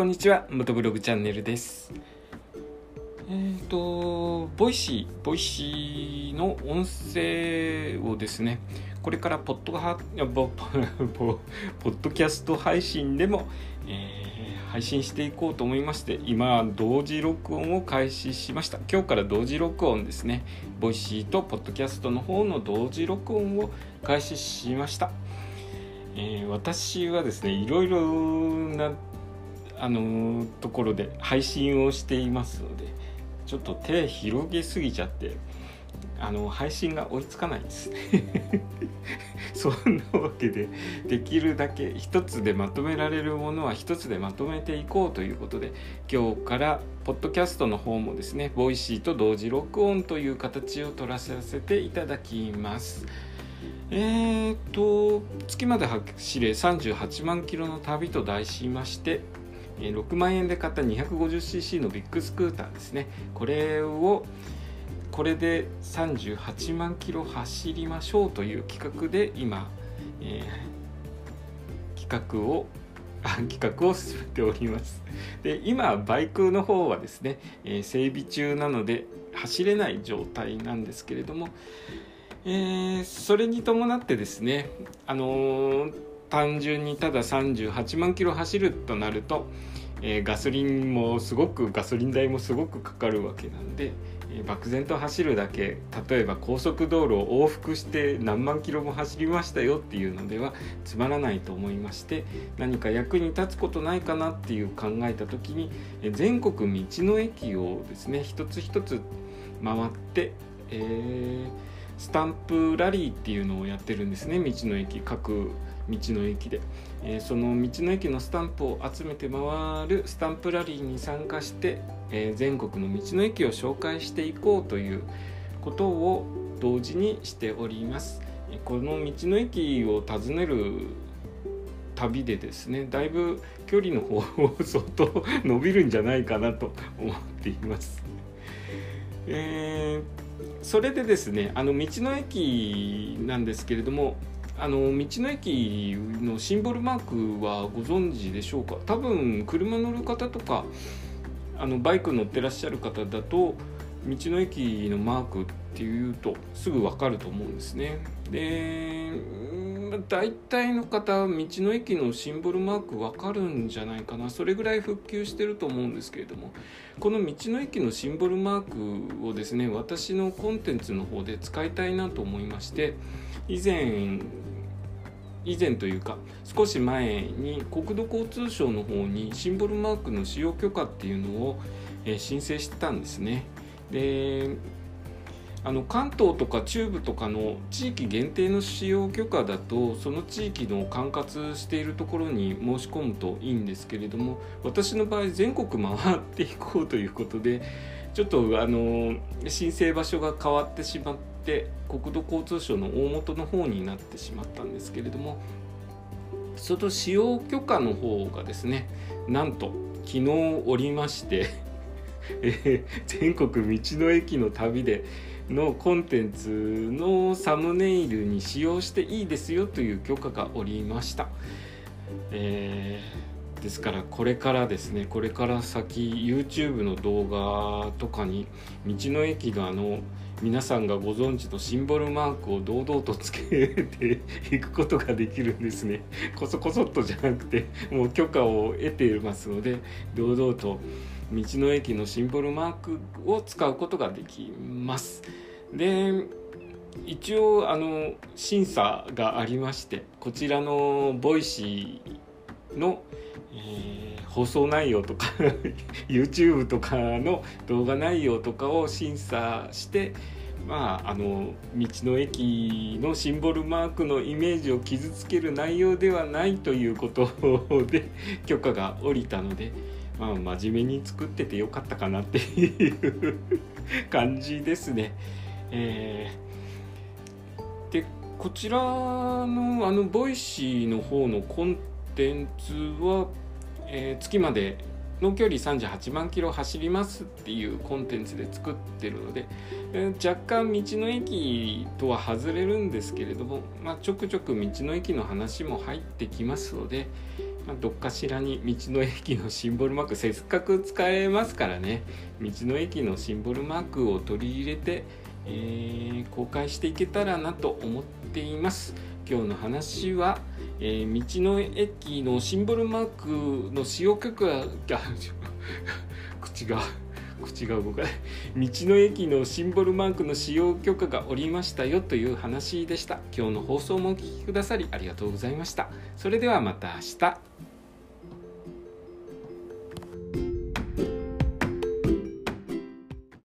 こんにちは元ブログチャンネルです。えっ、ー、と VoicyVoicyの音声をですねこれからポッドハポ ポッドキャスト配信でも、えー、配信していこうと思いまして今同時録音を開始しました。今日から同時録音ですね。 Voicyとポッドキャストの方の同時録音を開始しました。えー、私はですねいろいろなあのところで配信をしていますのでちょっと手広げすぎちゃってあの配信が追いつかないです そんなわけでできるだけ一つでまとめられるものは一つでまとめていこうということで今日からポッドキャストの方もですね Voicyと同時録音という形を取らさせていただきます。えーと月まで走れ38万キロの旅と題しまして6万円で買った 250cc のビッグスクーターですね。これをこれで38万キロ走りましょうという企画で今、えー、企画を企画を進めております。で今バイクの方はですね、えー、整備中なので走れない状態なんですけれどもえー、それに伴ってですね、あのー、単純にただ38万キロ走るとなると、えー、ガソリンもすごくガソリン代もすごくかかるわけなんで、え漠然と走るだけ例えば高速道路を往復して何万キロも走りましたよっていうのではつまらないと思いまして何か役に立つことないかなっていう考えた時にえ全国道の駅をですね一つ一つ回って、えースタンプラリーっていうのをやってるんですね道の駅各道の駅で、えー、その道の駅のスタンプを集めて回るスタンプラリーに参加して、えー、全国の道の駅を紹介していこうということを同時にしておりますこの道の駅を訪ねる旅でですねだいぶ距離の方を相当伸びるんじゃないかなと思っています。えーそれでですねあの道の駅なんですけれどもあの道の駅のシンボルマークはご存知でしょうか？多分車乗る方とかあのバイク乗ってらっしゃる方だと道の駅のマークっていうとすぐ分かると思うんですね。で大体の方道の駅のシンボルマーク分かるんじゃないかなそれぐらい復旧してると思うんですけれどもこの道の駅のシンボルマークをですね私のコンテンツの方で使いたいなと思いまして以前以前というか少し前に国土交通省の方にシンボルマークの使用許可っていうのを、え申請してたんですね。であの関東とか中部とかの地域限定の使用許可だとその地域の管轄しているところに申し込むといいんですけれども私の場合全国回っていこうということでちょっとあの申請場所が変わってしまって国土交通省の大元の方になってしまったんですけれどもその使用許可の方がですねなんと昨日おりまして え全国道の駅の旅でのコンテンツのサムネイルに使用していいですよという許可がおりました。えー、ですからこれからですねこれから先 YouTube の動画とかに道の駅のあの皆さんがご存知のシンボルマークを堂々とつけていくことができるんですね。こそこそっとじゃなくてもう許可を得ていますので堂々と道の駅のシンボルマークを使うことができます。で一応あの審査がありましてこちらの Voicy の、えー、放送内容とか YouTube とかの動画内容とかを審査してまああの道の駅のシンボルマークのイメージを傷つける内容ではないということで 許可が下りたので。まあ真面目に作っててよかったかなっていう感じですね。えー、でこちらのあの Voicy の方のコンテンツは、えー、月までの距離38万キロ走りますっていうコンテンツで作ってるので、えー、若干道の駅とは外れるんですけれども、まあ、ちょくちょく道の駅の話も入ってきますので、まあ、どっかしらに道の駅のシンボルマークせっかく使えますからね道の駅のシンボルマークを取り入れて、えー、公開していけたらなと思っています。今日の話は、えー、道の駅のシンボルマークの使用許可が口が 口が動かない。道の駅のシンボルマークの使用許可がおりましたよという話でした。今日の放送もお聴きくださりありがとうございました。それではまた明日。